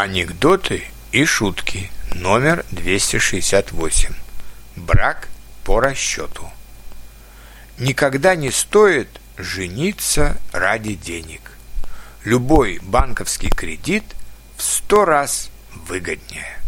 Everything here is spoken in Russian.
Анекдоты и шутки. Номер 268. Брак по расчету. Никогда не стоит жениться ради денег. Любой банковский кредит в сто раз выгоднее.